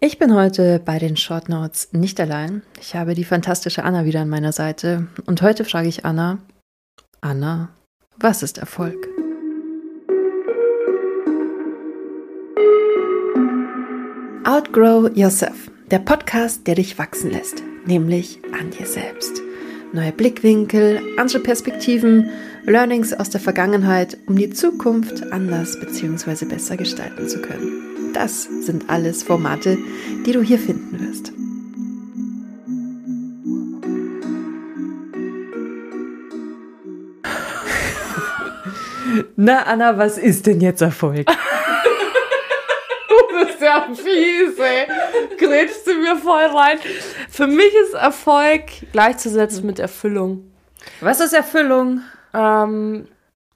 Ich bin heute bei den Short Notes nicht allein. Ich habe die fantastische Anna wieder an meiner Seite. Und heute frage ich Anna, Anna, was ist Erfolg? Outgrow Yourself, der Podcast, der dich wachsen lässt, nämlich an dir selbst. Neue Blickwinkel, andere Perspektiven, Learnings aus der Vergangenheit, um die Zukunft anders bzw. besser gestalten zu können. Das sind alles Formate, die du hier finden wirst. Na, Anna, was ist denn jetzt Erfolg? du bist ja fies, ey. Grätschst du mir voll rein. Für mich ist Erfolg gleichzusetzen mit Erfüllung. Was ist Erfüllung? Ähm,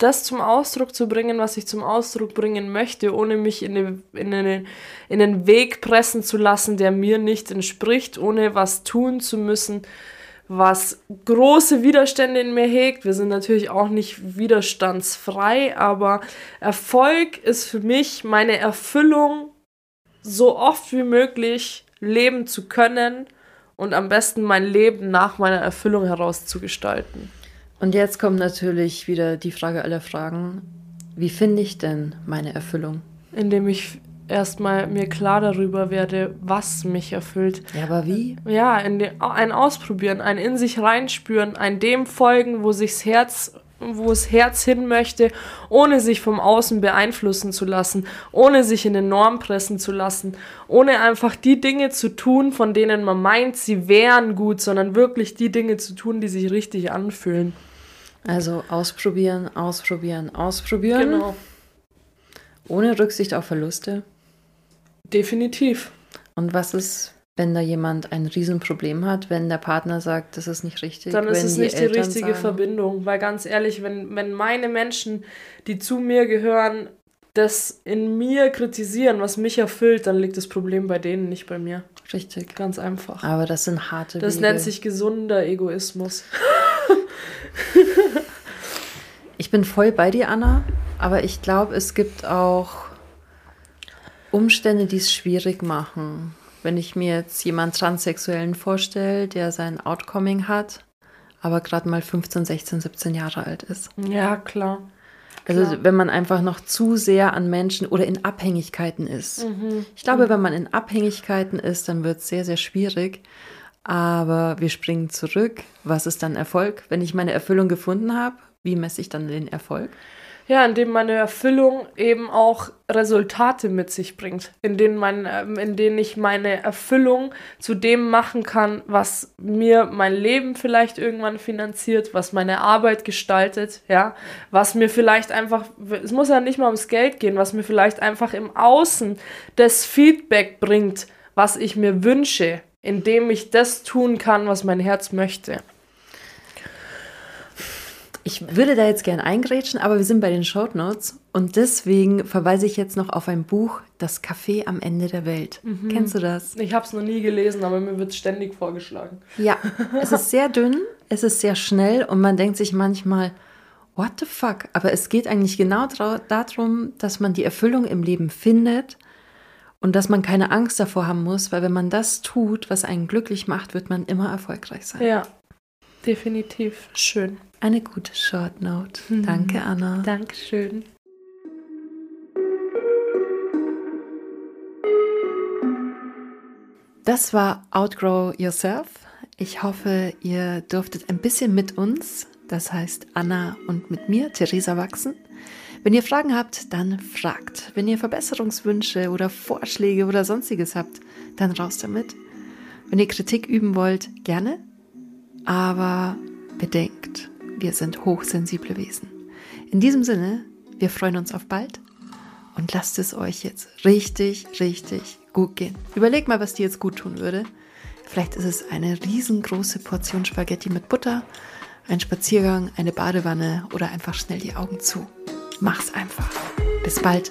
das zum Ausdruck zu bringen, was ich zum Ausdruck bringen möchte, ohne mich in den, in, den, in den Weg pressen zu lassen, der mir nicht entspricht, ohne was tun zu müssen, was große Widerstände in mir hegt. Wir sind natürlich auch nicht widerstandsfrei, aber Erfolg ist für mich meine Erfüllung, so oft wie möglich leben zu können und am besten mein Leben nach meiner Erfüllung heraus zu gestalten. Und jetzt kommt natürlich wieder die Frage aller Fragen. Wie finde ich denn meine Erfüllung? Indem ich erstmal mir klar darüber werde, was mich erfüllt. Ja, aber wie? Ja, den, ein Ausprobieren, ein in sich reinspüren, ein dem folgen, wo sich's Herz wo das Herz hin möchte, ohne sich vom Außen beeinflussen zu lassen, ohne sich in den Norm pressen zu lassen, ohne einfach die Dinge zu tun, von denen man meint, sie wären gut, sondern wirklich die Dinge zu tun, die sich richtig anfühlen. Also ausprobieren, ausprobieren, ausprobieren. Genau. Ohne Rücksicht auf Verluste. Definitiv. Und was ist, wenn da jemand ein Riesenproblem hat, wenn der Partner sagt, das ist nicht richtig? Dann ist es die nicht die richtige sagen, Verbindung. Weil ganz ehrlich, wenn, wenn meine Menschen, die zu mir gehören, das in mir kritisieren, was mich erfüllt, dann liegt das Problem bei denen, nicht bei mir. Richtig. Ganz einfach. Aber das sind harte Das Wege. nennt sich gesunder Egoismus. Ich bin voll bei dir, Anna, aber ich glaube, es gibt auch Umstände, die es schwierig machen. Wenn ich mir jetzt jemanden Transsexuellen vorstelle, der sein Outcoming hat, aber gerade mal 15, 16, 17 Jahre alt ist. Ja, klar. Also Klar. wenn man einfach noch zu sehr an Menschen oder in Abhängigkeiten ist. Mhm. Ich glaube, mhm. wenn man in Abhängigkeiten ist, dann wird es sehr, sehr schwierig. Aber wir springen zurück. Was ist dann Erfolg? Wenn ich meine Erfüllung gefunden habe, wie messe ich dann den Erfolg? Ja, indem meine Erfüllung eben auch Resultate mit sich bringt, in denen, mein, ähm, in denen ich meine Erfüllung zu dem machen kann, was mir mein Leben vielleicht irgendwann finanziert, was meine Arbeit gestaltet, ja, was mir vielleicht einfach, es muss ja nicht mal ums Geld gehen, was mir vielleicht einfach im Außen das Feedback bringt, was ich mir wünsche, indem ich das tun kann, was mein Herz möchte. Ich würde da jetzt gern eingrätschen, aber wir sind bei den Short Notes und deswegen verweise ich jetzt noch auf ein Buch, Das Café am Ende der Welt. Mhm. Kennst du das? Ich habe es noch nie gelesen, aber mir wird es ständig vorgeschlagen. Ja, es ist sehr dünn, es ist sehr schnell und man denkt sich manchmal, what the fuck? Aber es geht eigentlich genau darum, dass man die Erfüllung im Leben findet und dass man keine Angst davor haben muss, weil wenn man das tut, was einen glücklich macht, wird man immer erfolgreich sein. Ja, definitiv. Schön. Eine gute Short Note. Mhm. Danke, Anna. Dankeschön. Das war Outgrow Yourself. Ich hoffe, ihr durftet ein bisschen mit uns, das heißt Anna und mit mir, Theresa, wachsen. Wenn ihr Fragen habt, dann fragt. Wenn ihr Verbesserungswünsche oder Vorschläge oder sonstiges habt, dann raus damit. Wenn ihr Kritik üben wollt, gerne. Aber bedenkt, wir sind hochsensible Wesen. In diesem Sinne, wir freuen uns auf bald und lasst es euch jetzt richtig, richtig gut gehen. Überlegt mal, was dir jetzt gut tun würde. Vielleicht ist es eine riesengroße Portion Spaghetti mit Butter, ein Spaziergang, eine Badewanne oder einfach schnell die Augen zu. Mach's einfach. Bis bald.